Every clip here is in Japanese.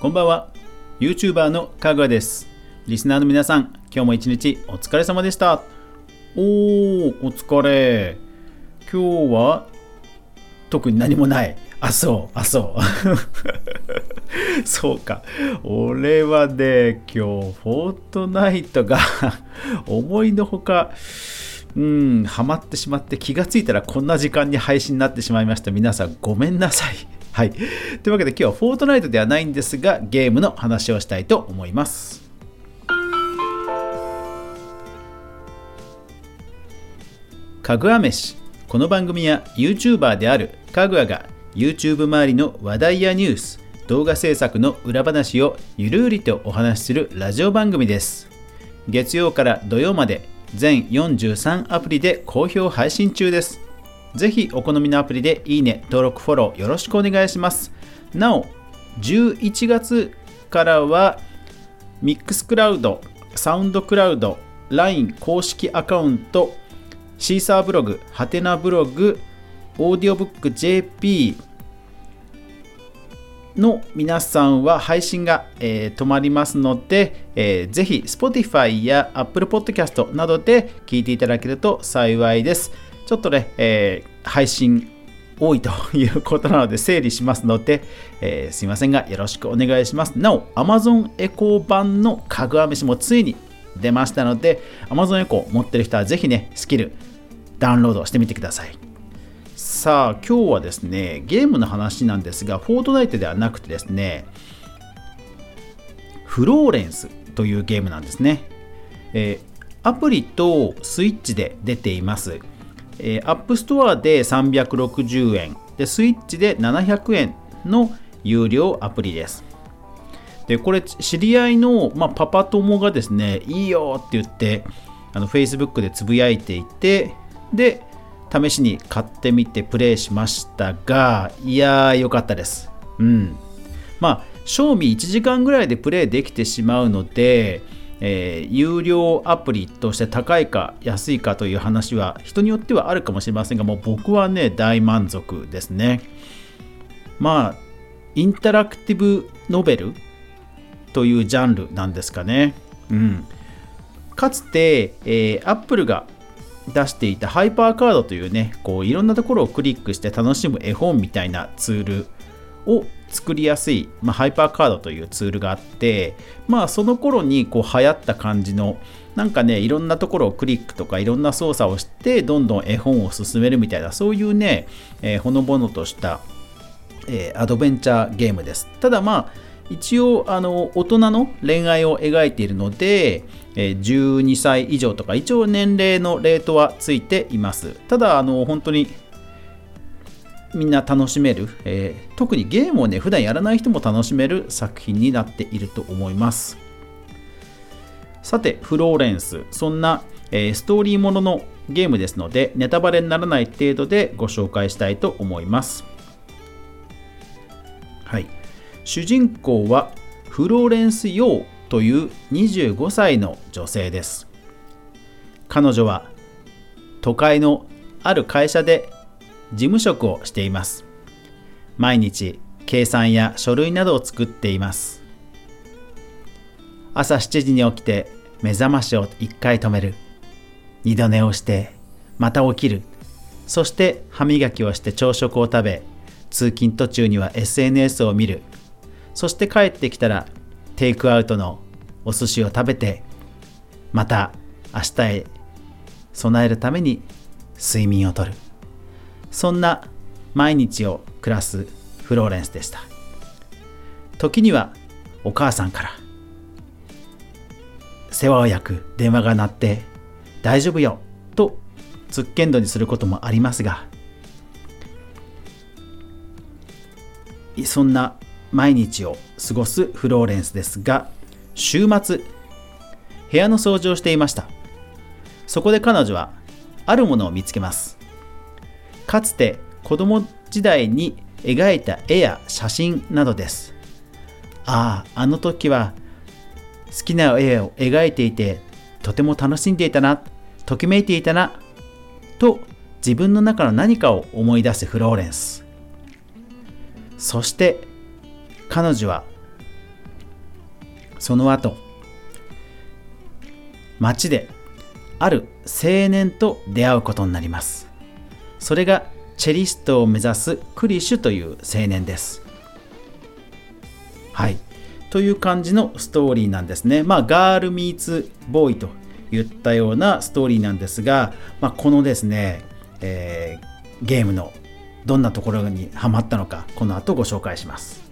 こんばんは。YouTuber のかぐわです。リスナーの皆さん今日も一日お疲れ様でした。おーお疲れ。今日は特に何もない。あそうあそう。そうか。俺はね今日フォートナイトが思いのほかうんハマってしまって気がついたらこんな時間に配信になってしまいました。皆さんごめんなさい。はい。というわけで今日はフォートナイトではないんですが、ゲームの話をしたいと思います。かぐわ飯。この番組は YouTuber であるかぐわが YouTube 周りの話題やニュース、動画制作の裏話をゆるりとお話しするラジオ番組です。月曜から土曜まで全43アプリで好評配信中です。ぜひお好みのアプリでいいね、登録、フォローよろしくお願いします。なお、11月からはミックスクラウド、サウンドクラウド、LINE 公式アカウント、シーサーブログ、ハテナブログ、オーディオブック JP の皆さんは配信が、えー、止まりますので、えー、ぜひ Spotify や Apple Podcast などで聞いていただけると幸いです。ちょっとね、えー、配信多いということなので整理しますので、えー、すいませんがよろしくお願いします。なお、Amazon エコー版のかぐわ飯もついに出ましたので、Amazon エコー持ってる人はぜひね、スキルダウンロードしてみてください。さあ、今日はですね、ゲームの話なんですが、フォートナイトではなくてですね、フローレンスというゲームなんですね。えー、アプリとスイッチで出ています。えー、App Store で360円で、スイッチで700円の有料アプリです。で、これ、知り合いの、まあ、パパ友がですね、いいよって言って、あの Facebook でつぶやいていて、で、試しに買ってみてプレイしましたが、いやー、良かったです。うん。まあ、賞味1時間ぐらいでプレイできてしまうので、えー、有料アプリとして高いか安いかという話は人によってはあるかもしれませんがもう僕はね大満足ですね。まあインタラクティブノベルというジャンルなんですかね。うん。かつて、えー、アップルが出していたハイパーカードというねこういろんなところをクリックして楽しむ絵本みたいなツールを作りやすい、まあ、ハイパーカードというツールがあってまあその頃にこう流行った感じのなんかねいろんなところをクリックとかいろんな操作をしてどんどん絵本を進めるみたいなそういうね、えー、ほのぼのとした、えー、アドベンチャーゲームです。ただまあ一応あの大人の恋愛を描いているので、え、12歳以上とか一応年齢のレートはついています。ただあの本当にみんな楽しめる、えー、特にゲームをね普段やらない人も楽しめる作品になっていると思います。さてフローレンス。そんな、えー、ストーリーもののゲームですのでネタバレにならない程度でご紹介したいと思います。はい。主人公はフローレンス・ヨーという25歳の女性です。彼女は都会のある会社で事務職をしています。毎日計算や書類などを作っています。朝7時に起きて目覚ましを1回止める。二度寝をしてまた起きる。そして歯磨きをして朝食を食べ、通勤途中には SNS を見る。そして帰ってきたらテイクアウトのお寿司を食べて、また明日へ備えるために睡眠をとる。そんな毎日を暮らすフローレンスでした。時にはお母さんから世話を焼く電話が鳴って大丈夫よとつっけんどにすることもありますがそんな毎日を過ごすフローレンスですが週末部屋の掃除をしていました。そこで彼女はあるものを見つけます。かつて子供時代に描いた絵や写真などです。ああ、あの時は好きな絵を描いていてとても楽しんでいたな、ときめいていたな、と自分の中の何かを思い出すフローレンス。そして彼女はその後街である青年と出会うことになりますそれがチェリストを目指すクリシュという青年です。はい。という感じのストーリーなんですね。まあガールミーツボーイといったようなストーリーなんですが、まあ、このですね、えー、ゲームのどんなところにハマったのかこの後ご紹介します。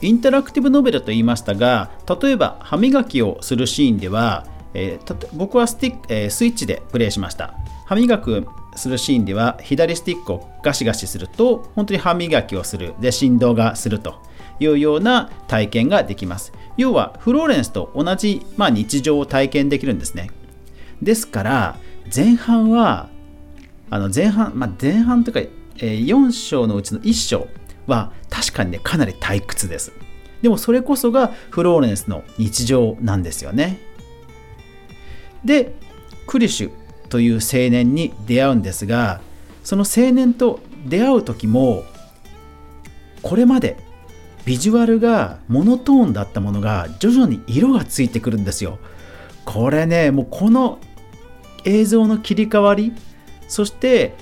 インタラクティブノベルと言いましたが例えば歯磨きをするシーンでは、えー、僕はスティック、えー、スイッチでプレイしました。歯磨きするシーンでは左スティックをガシガシすると本当に歯磨きをする。で振動がするというような体験ができます。要はフローレンスと同じ、まあ、日常を体験できるんですね。ですから前半はあの前半、まあ、前半というか、え、4章のうちの1章は確かにねかなり退屈です。でもそれこそがフローレンスの日常なんですよね。でクリシュという青年に出会うんですがその青年と出会う時もこれまでビジュアルがモノトーンだったものが徐々に色がついてくるんですよ。これねもうこの映像の切り替わりそして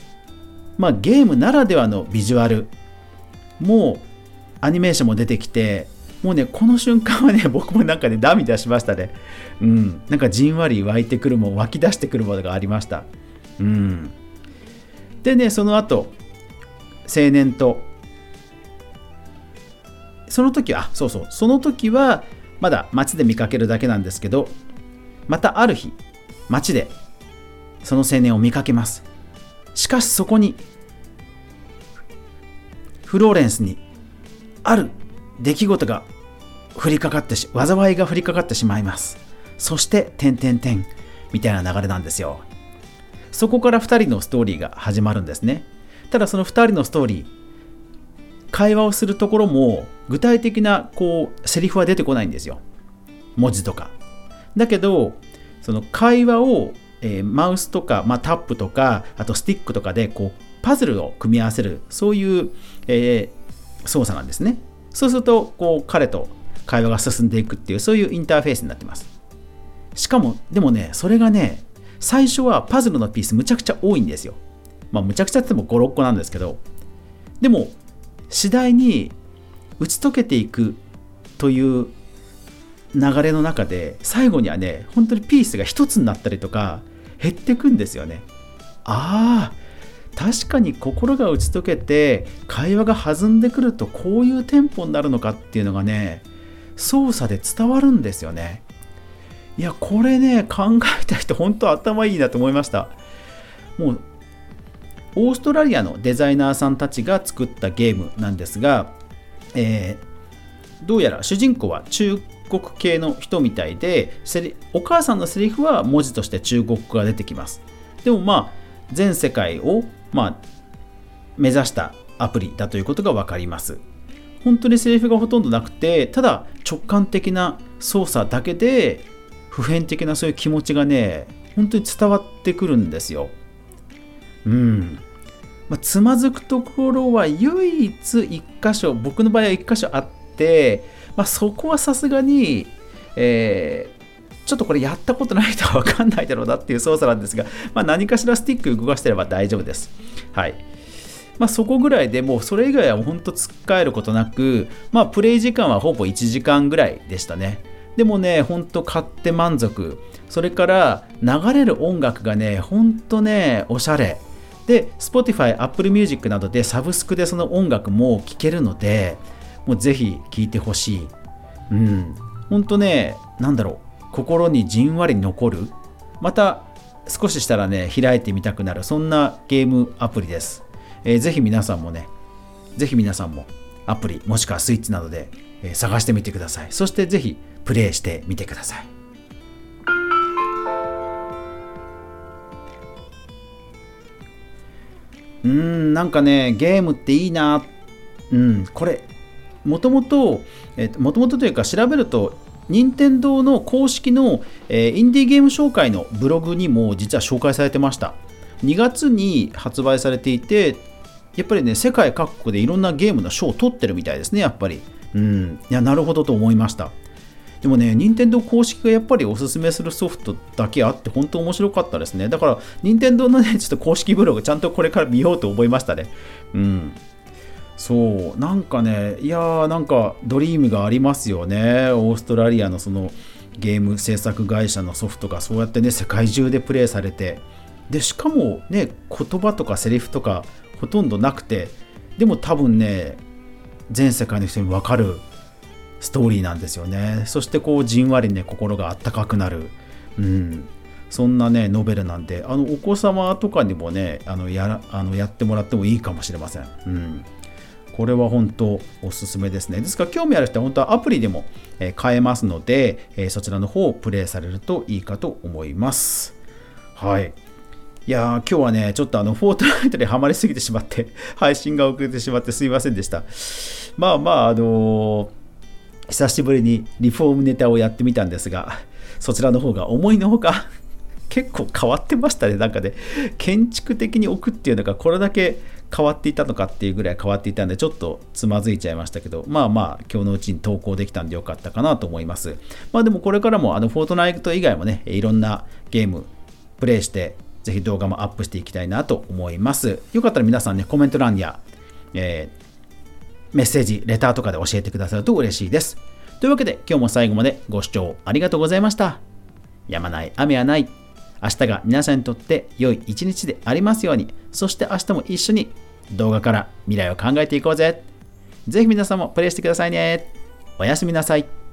まあゲームならではのビジュアルもうアニメーションも出てきてもうねこの瞬間はね 僕もなんかね涙しましたね。うん。なんかじんわり湧いてくるも湧き出してくるものがありました。うん。でねその後青年とその時はそうそう。その時はまだ街で見かけるだけなんですけどまたある日街でその青年を見かけます。しかしそこにフローレンスにある出来事が降りかかってし、災いが降りかかってしまいます。そして、点点点みたいな流れなんですよ。そこから2人のストーリーが始まるんですね。ただその2人のストーリー、会話をするところも具体的なこうセリフは出てこないんですよ。文字とか。だけど、その会話を、えー、マウスとか、まあ、タップとか、あとスティックとかでこうパズルを組み合わせるそういう、えー、操作なんですねそうするとこう彼と会話が進んでいくっていうそういうインターフェースになってます。しかもでもねそれがね最初はパズルのピースむちゃくちゃ多いんですよ。まあむちゃくちゃっても56個なんですけど。でも次第に打ち解けていくという流れの中で最後にはね本当にピースが一つになったりとか減ってくんですよね。ああ確かに心が打ち解けて会話が弾んでくるとこういうテンポになるのかっていうのがね操作で伝わるんですよね。いやこれね考えた人本当頭いいなと思いました。もうオーストラリアのデザイナーさんたちが作ったゲームなんですが、えー、どうやら主人公は中国系の人みたいでお母さんのセリフは文字として中国語が出てきます。でもまあ全世界をまあ、目指したアプリだということが分かります。本当にセリフがほとんどなくて、ただ直感的な操作だけで、普遍的なそういう気持ちがね、本当に伝わってくるんですよ。うん。まあ、つまずくところは唯一1箇所、僕の場合は1箇所あって、まあ、そこはさすがに、えちょっとこれやったことない人は分かんないだろうなっていう操作なんですが、まあ、何かしらスティック動かしてれば大丈夫です。はい。まあ、そこぐらいでもうそれ以外は本当突っかえることなく、まあ、プレイ時間はほぼ1時間ぐらいでしたね。でもね、ほんと買って満足。それから流れる音楽がね、ほんとね、おしゃれ。で、Spotify、Apple Music などでサブスクでその音楽も聴けるので、もうぜひ聴いてほしい。うん。ほんとね、なんだろう。心にじんわり残るまた少ししたらね開いてみたくなるそんなゲームアプリです、えー、ぜひ皆さんもねぜひ皆さんもアプリもしくはスイッチなどで、えー、探してみてください。そしてぜひプレイしてみてください。うんなんかねゲームっていいな。うんこれもともともともとというか調べると任天堂の公式の、えー、インディーゲーム紹介のブログにも実は紹介されてました。2月に発売されていてやっぱりね世界各国でいろんなゲームの賞を取ってるみたいですねやっぱりうんいやなるほどと思いましたでもね、任天堂公式がやっぱりおすすめするソフトだけあって、本当面白かったですね。だから、任天堂のね、ちょっと公式ブログ、ちゃんとこれから見ようと思いましたね。うん。そう、なんかね、いやー、なんか、ドリームがありますよね。オーストラリアのその、ゲーム制作会社のソフトがそうやってね、世界中でプレイされて、で、しかもね、言葉とかセリフとかほとんどなくて、でも多分ね、全世界の人に分かるストーリーなんですよね。そしてこうじんわりね心があったかくなる、うん、そんなねノベルなんであのお子様とかにもねあのやあのやってもらってもいいかもしれません、うん、これは本当おすすめですね。ですから興味ある人は本当はアプリでも買えますのでそちらの方をプレイされるといいかと思います。はい。いやー、今日はね、ちょっとあの、フォートナイトにはまりすぎてしまって、配信が遅れてしまってすいませんでした。まあまあ、あのー久しぶりにリフォームネタをやってみたんですが、そちらの方が思いのほか 結構変わってましたね。なんかね、建築的に置くっていうのがこれだけ変わっていたのかっていうぐらい変わっていたんで、ちょっとつまずいちゃいましたけど、まあまあ、今日のうちに投稿できたんでよかったかなと思います。まあでもこれからも、あの、フォートナイト以外もね、いろんなゲーム、プレイして、ぜひ動画もアップしていきたいなと思います。よかったら皆さんね、コメント欄や、えーメッセージ、レターとかで教えてくださると嬉しいです。というわけで今日も最後までご視聴ありがとうございました。やまない雨はない。明日が皆さんにとって良い一日でありますように、そして明日も一緒に動画から未来を考えていこうぜ。ぜひ皆さんもプレイしてくださいね。おやすみなさい。